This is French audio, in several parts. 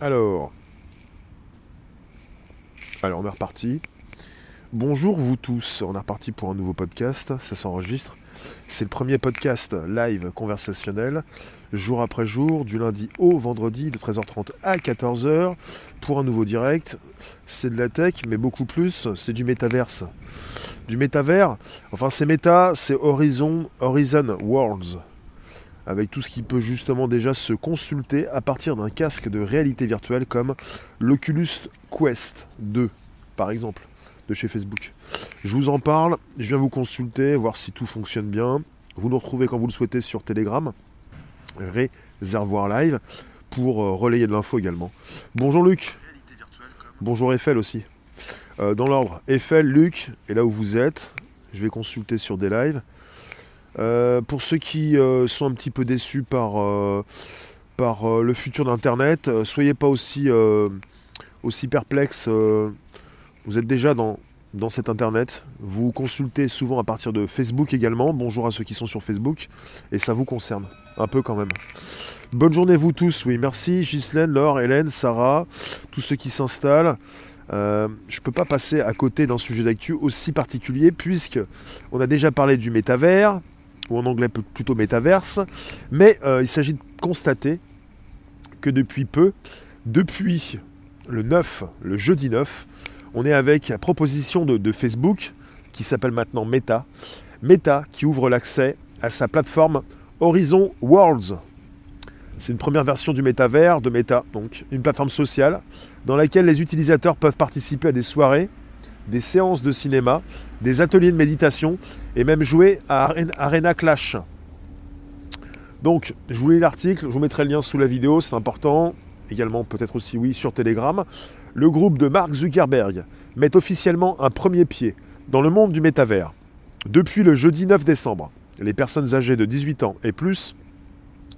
Alors. Alors, on est reparti. Bonjour vous tous, on est reparti pour un nouveau podcast, ça s'enregistre. C'est le premier podcast live conversationnel, jour après jour, du lundi au vendredi, de 13h30 à 14h, pour un nouveau direct. C'est de la tech, mais beaucoup plus, c'est du métaverse. Du métavers, enfin c'est méta, c'est Horizon, Horizon Worlds avec tout ce qui peut justement déjà se consulter à partir d'un casque de réalité virtuelle comme l'Oculus Quest 2, par exemple, de chez Facebook. Je vous en parle, je viens vous consulter, voir si tout fonctionne bien. Vous nous retrouvez quand vous le souhaitez sur Telegram, Réservoir Live, pour euh, relayer de l'info également. Bonjour Luc. Bonjour Eiffel aussi. Euh, dans l'ordre, Eiffel, Luc, et là où vous êtes, je vais consulter sur des lives. Euh, pour ceux qui euh, sont un petit peu déçus par, euh, par le futur d'Internet, soyez pas aussi, aussi perplexes. vous êtes déjà dans, dans cet Internet. Vous consultez souvent à partir de Facebook également. Bonjour à ceux qui sont sur Facebook. Et ça vous concerne, un peu quand même. Bonne journée vous tous, oui, merci Ghislaine, Laure, Hélène, Sarah, tous ceux qui s'installent. je ne peux pas passer à côté d'un sujet d'actu aussi particulier puisque on a déjà parlé du métavers, ou en anglais plutôt métaverse, mais euh, il s'agit de constater que depuis peu, depuis le 9, le jeudi 9, on est avec la proposition de, Facebook qui s'appelle maintenant Meta. Meta qui ouvre l'accès à sa plateforme Horizon Worlds. C'est une première version du métavers de Meta, donc une plateforme sociale dans laquelle les utilisateurs peuvent participer à des soirées, des séances de cinéma, des ateliers de méditation et même jouer à Arena Clash. Donc, je vous lis l'article, je vous mettrai le lien sous la vidéo, c'est important. Également, peut-être aussi, oui, sur Telegram. Le groupe de Mark Zuckerberg met officiellement un premier pied dans le monde du métavers. Depuis le jeudi 9 décembre, les personnes âgées de 18 ans et plus,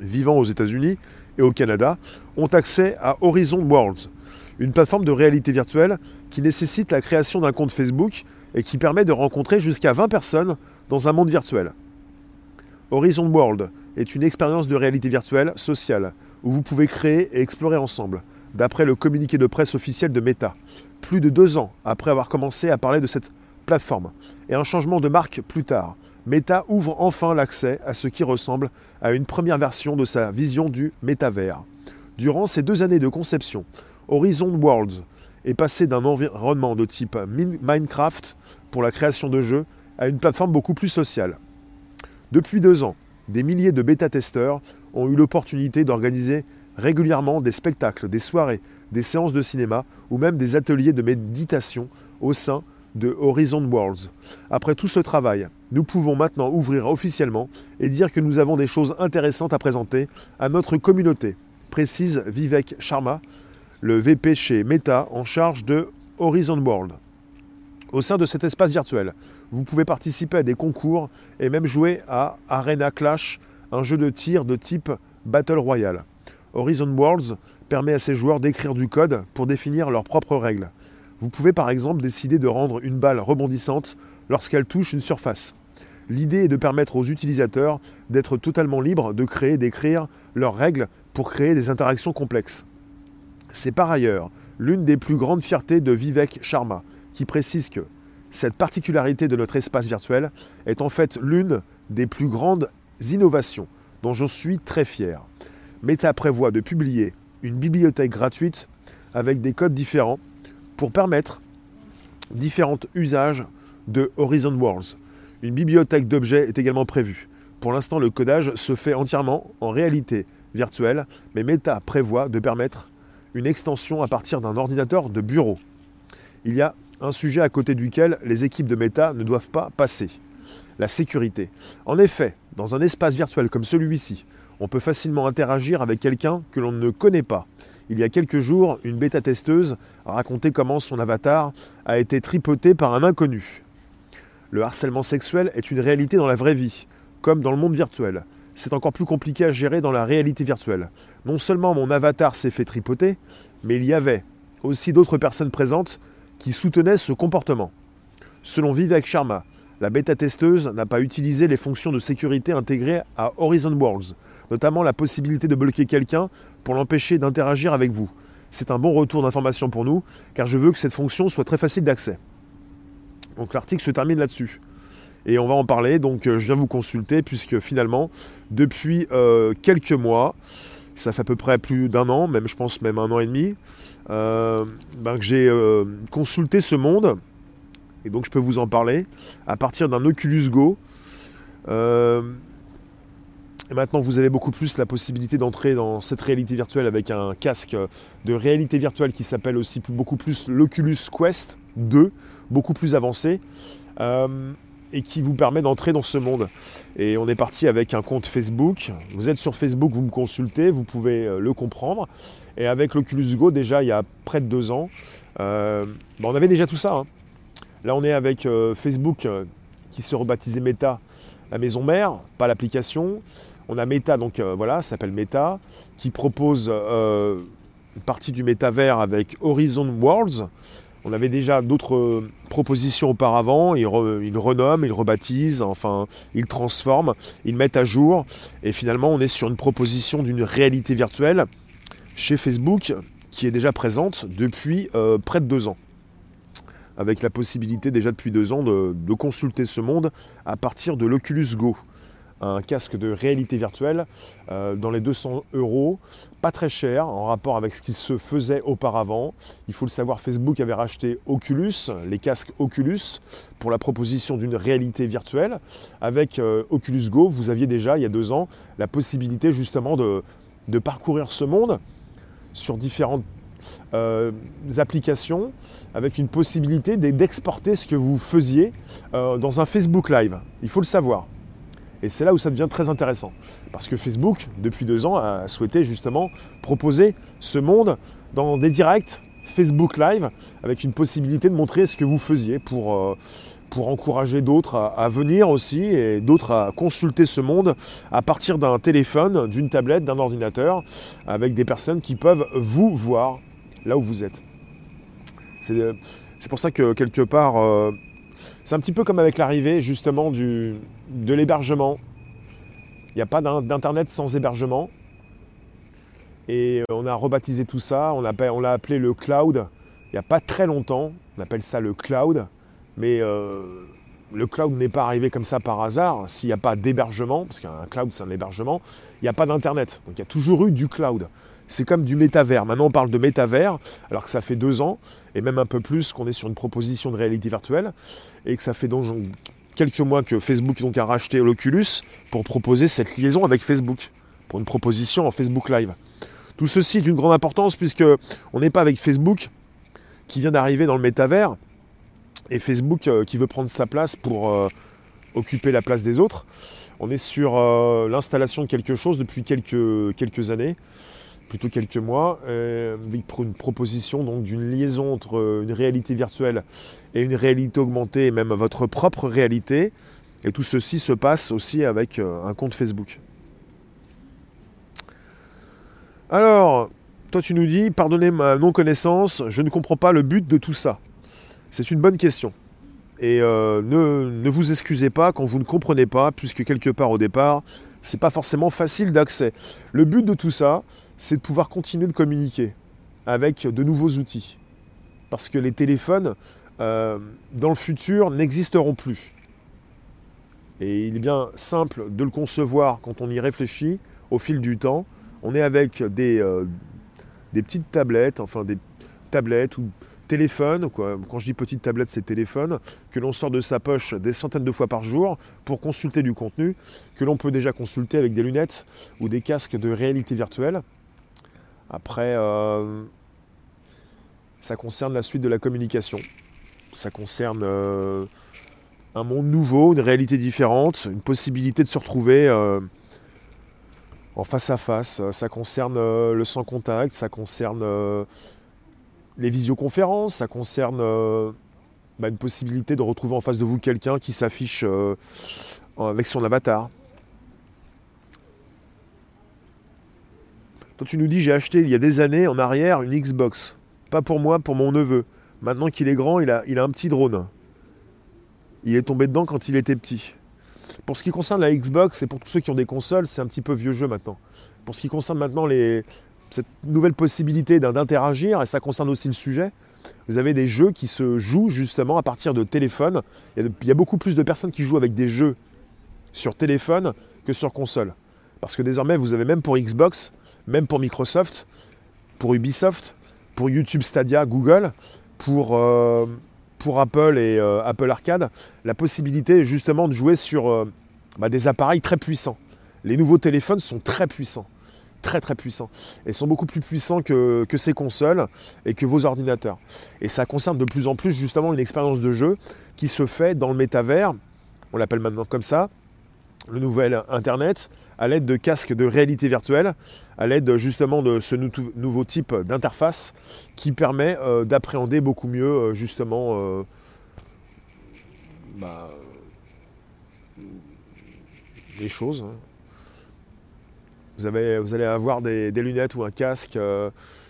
vivant aux États-Unis et au Canada, ont accès à Horizon Worlds, une plateforme de réalité virtuelle qui nécessite la création d'un compte Facebook et qui permet de rencontrer jusqu'à 20 personnes dans un monde virtuel. Horizon World est une expérience de réalité virtuelle sociale où vous pouvez créer et explorer ensemble, d'après le communiqué de presse officiel de Meta, plus de deux ans après avoir commencé à parler de cette plateforme, et un changement de marque plus tard. Meta ouvre enfin l'accès à ce qui ressemble à une première version de sa vision du métavers. Durant ces deux années de conception, Horizon Worlds est passé d'un environnement de type Minecraft pour la création de jeux à une plateforme beaucoup plus sociale. Depuis deux ans, des milliers de bêta-testeurs ont eu l'opportunité d'organiser régulièrement des spectacles, des soirées, des séances de cinéma ou même des ateliers de méditation au sein de Horizon Worlds. Après tout ce travail, nous pouvons maintenant ouvrir officiellement et dire que nous avons des choses intéressantes à présenter à notre communauté, précise Vivek Sharma, le VP chez Meta en charge de Horizon World. Au sein de cet espace virtuel, vous pouvez participer à des concours et même jouer à Arena Clash, un jeu de tir de type Battle Royale. Horizon Worlds permet à ses joueurs d'écrire du code pour définir leurs propres règles. Vous pouvez par exemple décider de rendre une balle rebondissante lorsqu'elle touche une surface. L'idée est de permettre aux utilisateurs d'être totalement libres de créer et d'écrire leurs règles pour créer des interactions complexes. C'est par ailleurs l'une des plus grandes fiertés de Vivek Sharma, qui précise que cette particularité de notre espace virtuel est en fait l'une des plus grandes innovations dont je suis très fier. Meta prévoit de publier une bibliothèque gratuite avec des codes différents pour permettre différents usages de Horizon Worlds. Une bibliothèque d'objets est également prévue. Pour l'instant, le codage se fait entièrement en réalité virtuelle, mais Meta prévoit de permettre une extension à partir d'un ordinateur de bureau. Il y a un sujet à côté duquel les équipes de Meta ne doivent pas passer. La sécurité. En effet, dans un espace virtuel comme celui-ci, on peut facilement interagir avec quelqu'un que l'on ne connaît pas. Il y a quelques jours, une bêta-testeuse a raconté comment son avatar a été tripoté par un inconnu. Le harcèlement sexuel est une réalité dans la vraie vie, comme dans le monde virtuel c'est encore plus compliqué à gérer dans la réalité virtuelle. Non seulement mon avatar s'est fait tripoter, mais il y avait aussi d'autres personnes présentes qui soutenaient ce comportement. Selon Vivek Sharma, la bêta-testeuse n'a pas utilisé les fonctions de sécurité intégrées à Horizon Worlds, notamment la possibilité de bloquer quelqu'un pour l'empêcher d'interagir avec vous. c'est un bon retour d'information pour nous, car je veux que cette fonction soit très facile d'accès. Donc l'article se termine là-dessus. Et on va en parler, donc euh, je viens vous consulter, puisque finalement, depuis euh, quelques mois, ça fait à peu près plus d'un an, même je pense même un an et demi, euh, ben, que j'ai consulté ce monde, et donc je peux vous en parler, à partir d'un Oculus Go. Et maintenant, vous avez beaucoup plus la possibilité d'entrer dans cette réalité virtuelle avec un casque de réalité virtuelle qui s'appelle aussi beaucoup plus l'Oculus Quest 2, beaucoup plus avancé, et qui vous permet d'entrer dans ce monde. Et on est parti avec un compte Facebook. Vous êtes sur Facebook, vous me consultez, vous pouvez euh, le comprendre. Et avec l'Oculus Go, déjà il y a près de deux ans, euh, bah, on avait déjà tout ça. Hein. Là, on est avec Facebook qui se rebaptisait Meta, la maison mère, pas l'application. On a Meta, donc euh, voilà, ça s'appelle Meta, qui propose euh, une partie du métavers avec Horizon Worlds. On avait déjà d'autres euh, propositions auparavant, ils, renomment, ils rebaptisent, enfin ils transforment, ils mettent à jour. Et finalement, on est sur une proposition d'une réalité virtuelle chez Facebook qui est déjà présente depuis près de deux ans. Avec la possibilité déjà depuis deux ans de consulter ce monde à partir de l'Oculus Go un casque de réalité virtuelle euh, dans les 200 euros, pas très cher en rapport avec ce qui se faisait auparavant. Il faut le savoir, Facebook avait racheté Oculus, les casques Oculus, pour la proposition d'une réalité virtuelle. Avec euh, Oculus Go, vous aviez déjà, il y a deux ans, la possibilité justement de, parcourir ce monde sur différentes euh, applications avec une possibilité d'exporter ce que vous faisiez dans un Facebook Live. Il faut le savoir. Et c'est là où ça devient très intéressant. Parce que Facebook, depuis deux ans, a souhaité justement proposer ce monde dans des directs Facebook Live, avec une possibilité de montrer ce que vous faisiez pour, euh, pour encourager d'autres à, venir aussi et d'autres à consulter ce monde à partir d'un téléphone, d'une tablette, d'un ordinateur, avec des personnes qui peuvent vous voir là où vous êtes. C'est euh, pour ça que quelque part, euh, c'est un petit peu comme avec l'arrivée justement du, de l'hébergement. Il n'y a pas d'internet sans hébergement. Et euh, on a rebaptisé tout ça, on l'a appelé le cloud il n'y a pas très longtemps. On appelle ça le cloud. Mais euh, le cloud n'est pas arrivé comme ça par hasard. S'il n'y a pas d'hébergement, parce qu'un cloud c'est un hébergement, il n'y a pas d'internet. Donc il y a toujours eu du cloud. C'est comme du métavers. Maintenant on parle de métavers, alors que ça fait deux ans, et même un peu plus qu'on est sur une proposition de réalité virtuelle, et que ça fait donc quelques mois que Facebook donc, a racheté l'Oculus pour proposer cette liaison avec Facebook, pour une proposition en Facebook Live. Tout ceci est d'une grande importance puisque on n'est pas avec Facebook qui vient d'arriver dans le métavers et Facebook euh, qui veut prendre sa place pour euh, occuper la place des autres. On est sur euh, l'installation de quelque chose depuis quelques, quelques années plutôt quelques mois, euh, avec une proposition donc d'une liaison entre une réalité virtuelle et une réalité augmentée, et même votre propre réalité. Et tout ceci se passe aussi avec euh, un compte Facebook. Alors, toi tu nous dis, pardonnez ma non-connaissance, je ne comprends pas le but de tout ça. C'est une bonne question. Et euh, ne, ne, vous excusez pas quand vous ne comprenez pas, puisque quelque part au départ, c'est pas forcément facile d'accès. Le but de tout ça, c'est de pouvoir continuer de communiquer avec de nouveaux outils. Parce que les téléphones, euh, dans le futur, n'existeront plus. Et il est bien simple de le concevoir quand on y réfléchit au fil du temps. On est avec des, euh, petites tablettes, enfin des tablettes ou téléphones, quand je dis petite tablette c'est téléphone, que l'on sort de sa poche des centaines de fois par jour pour consulter du contenu, que l'on peut déjà consulter avec des lunettes ou des casques de réalité virtuelle. Après, euh, ça concerne la suite de la communication. Ça concerne euh, un monde nouveau, une réalité différente, une possibilité de se retrouver euh, en face à face. Ça concerne le sans contact, ça concerne les visioconférences, ça concerne bah, une possibilité de retrouver en face de vous quelqu'un qui s'affiche avec son avatar. Toi, tu nous dis, j'ai acheté il y a des années en arrière une Xbox. Pas pour moi, pour mon neveu. Maintenant qu'il est grand, il a, il a un petit drone. Il est tombé dedans quand il était petit. Pour ce qui concerne la Xbox, et pour tous ceux qui ont des consoles, c'est un petit peu vieux jeu maintenant. Pour ce qui concerne maintenant les, cette nouvelle possibilité d'interagir, et ça concerne aussi le sujet, vous avez des jeux qui se jouent justement à partir de téléphone. Il y a beaucoup plus de personnes qui jouent avec des jeux sur téléphone que sur console. Parce que désormais, vous avez même pour Xbox, même pour Microsoft, pour Ubisoft, pour YouTube Stadia, Google, pour, euh, Apple et euh, Apple Arcade, la possibilité justement de jouer sur euh, bah, des appareils très puissants. Les nouveaux téléphones sont très puissants très très puissants. Et sont beaucoup plus puissants que, ces consoles et que vos ordinateurs. Et ça concerne de plus en plus justement une expérience de jeu qui se fait dans le métavers, on l'appelle maintenant comme ça, le nouvel Internet, à l'aide de casques de réalité virtuelle, à l'aide justement de ce nouveau type d'interface qui permet euh, d'appréhender beaucoup mieux euh, justement euh, bah, les choses. Hein. Vous, vous, allez avoir des, lunettes ou un casque,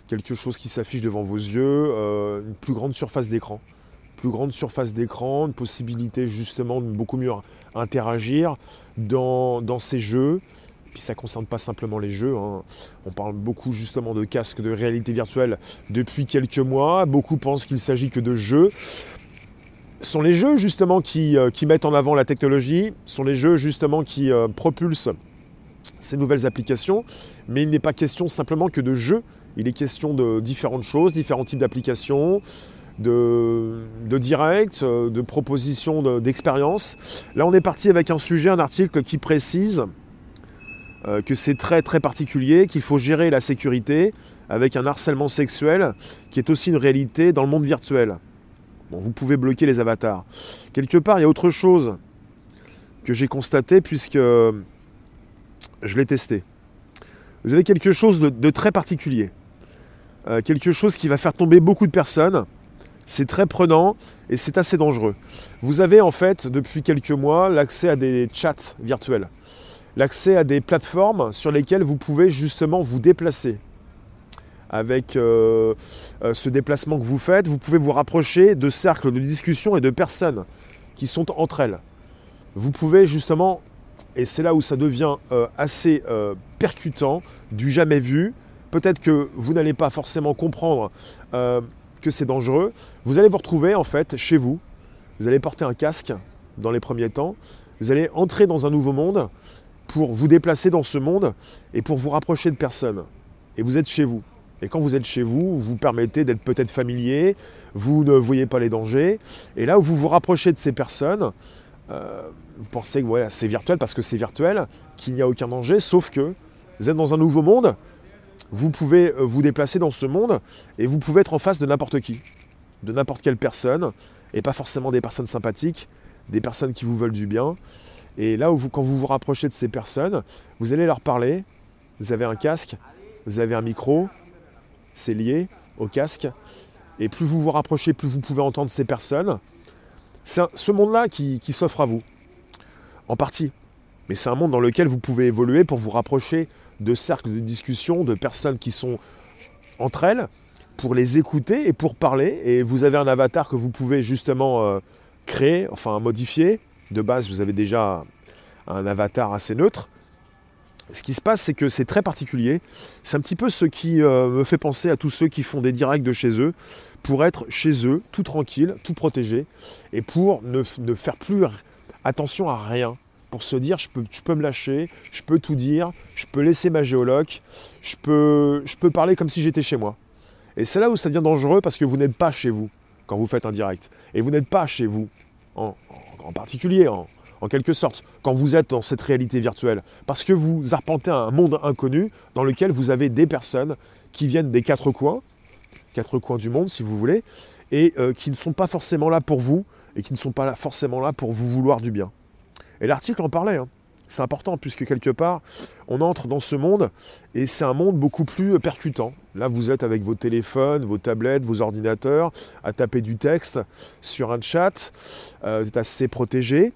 quelque chose qui s'affiche devant vos yeux, une plus grande surface d'écran. Plus grande surface d'écran, une possibilité justement de beaucoup mieux interagir dans ces jeux, puis ça ne concerne pas simplement les jeux. Hein. On parle beaucoup justement de casques de réalité virtuelle depuis quelques mois. Beaucoup pensent qu'il s'agit que de jeux. Ce sont les jeux justement qui, euh, qui, mettent en avant la technologie, ce sont les jeux justement qui euh, propulsent ces nouvelles applications. Mais il n'est pas question simplement que de jeux. Il est question de différentes choses, différents types d'applications, de, de, direct, euh, de propositions d'expérience. Là, on est parti avec un sujet, un article qui précise euh, que c'est très très particulier, qu'il faut gérer la sécurité avec un harcèlement sexuel qui est aussi une réalité dans le monde virtuel. Vous pouvez bloquer les avatars. Quelque part, il y a autre chose que j'ai constaté puisque je l'ai testé. Vous avez quelque chose de, très particulier. Euh, quelque chose qui va faire tomber beaucoup de personnes. C'est très prenant et c'est assez dangereux. Vous avez en fait depuis quelques mois l'accès à des chats virtuels l'accès à des plateformes sur lesquelles vous pouvez justement vous déplacer. Avec euh, euh, ce déplacement que vous faites, vous pouvez vous rapprocher de cercles de discussion et de personnes qui sont entre elles. Vous pouvez justement, et c'est là où ça devient euh, assez percutant, du jamais vu, peut-être que vous n'allez pas forcément comprendre que c'est dangereux, vous allez vous retrouver en fait chez vous, vous allez porter un casque dans les premiers temps, vous allez entrer dans un nouveau monde pour vous déplacer dans ce monde et pour vous rapprocher de personnes. Et vous êtes chez vous. Et quand vous êtes chez vous, vous permettez d'être peut-être familier, vous ne voyez pas les dangers. Et là où vous vous rapprochez de ces personnes, euh, vous pensez que voilà, c'est virtuel parce que c'est virtuel, qu'il n'y a aucun danger, sauf que vous êtes dans un nouveau monde, vous pouvez euh, vous déplacer dans ce monde et vous pouvez être en face de n'importe qui, de n'importe quelle personne, et pas forcément des personnes sympathiques, des personnes qui vous veulent du bien. Et là, où vous, quand vous vous rapprochez de ces personnes, vous allez leur parler. Vous avez un casque, vous avez un micro, c'est lié au casque. Et plus vous vous rapprochez, plus vous pouvez entendre ces personnes. C'est ce monde-là qui, s'offre à vous, en partie. Mais c'est un monde dans lequel vous pouvez évoluer pour vous rapprocher de cercles de discussion, de personnes qui sont entre elles, pour les écouter et pour parler. Et vous avez un avatar que vous pouvez justement euh, créer, enfin modifier, de base, vous avez déjà un avatar assez neutre. Ce qui se passe, c'est que c'est très particulier. C'est un petit peu ce qui euh, me fait penser à tous ceux qui font des directs de chez eux, pour être chez eux, tout tranquille, tout protégé, et pour ne, faire plus attention à rien. Pour se dire, je peux, je peux me lâcher, je peux tout dire, je peux laisser ma géologue, je je peux parler comme si j'étais chez moi. Et c'est là où ça devient dangereux parce que vous n'êtes pas chez vous quand vous faites un direct. Et vous n'êtes pas chez vous en, particulier, en, quelque sorte, quand vous êtes dans cette réalité virtuelle. Parce que vous arpentez un monde inconnu dans lequel vous avez des personnes qui viennent des quatre coins, quatre coins du monde si vous voulez, et euh, qui ne sont pas forcément là pour vous, et qui ne sont pas forcément là pour vous vouloir du bien. Et l'article en parlait. Hein. C'est important puisque quelque part, on entre dans ce monde et c'est un monde beaucoup plus percutant. Là, vous êtes avec vos téléphones, vos tablettes, vos ordinateurs, à taper du texte sur un chat. Euh, vous êtes assez protégé.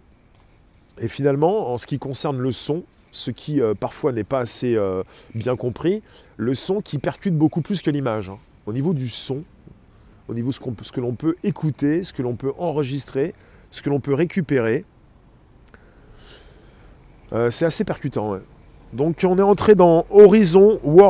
Et finalement, en ce qui concerne le son, ce qui euh, parfois n'est pas assez euh, bien compris, le son qui percute beaucoup plus que l'image. Hein. Au niveau du son, au niveau de ce, que l'on peut écouter, ce que l'on peut enregistrer, ce que l'on peut récupérer, euh, c'est assez percutant. Donc on est entré dans Horizon World.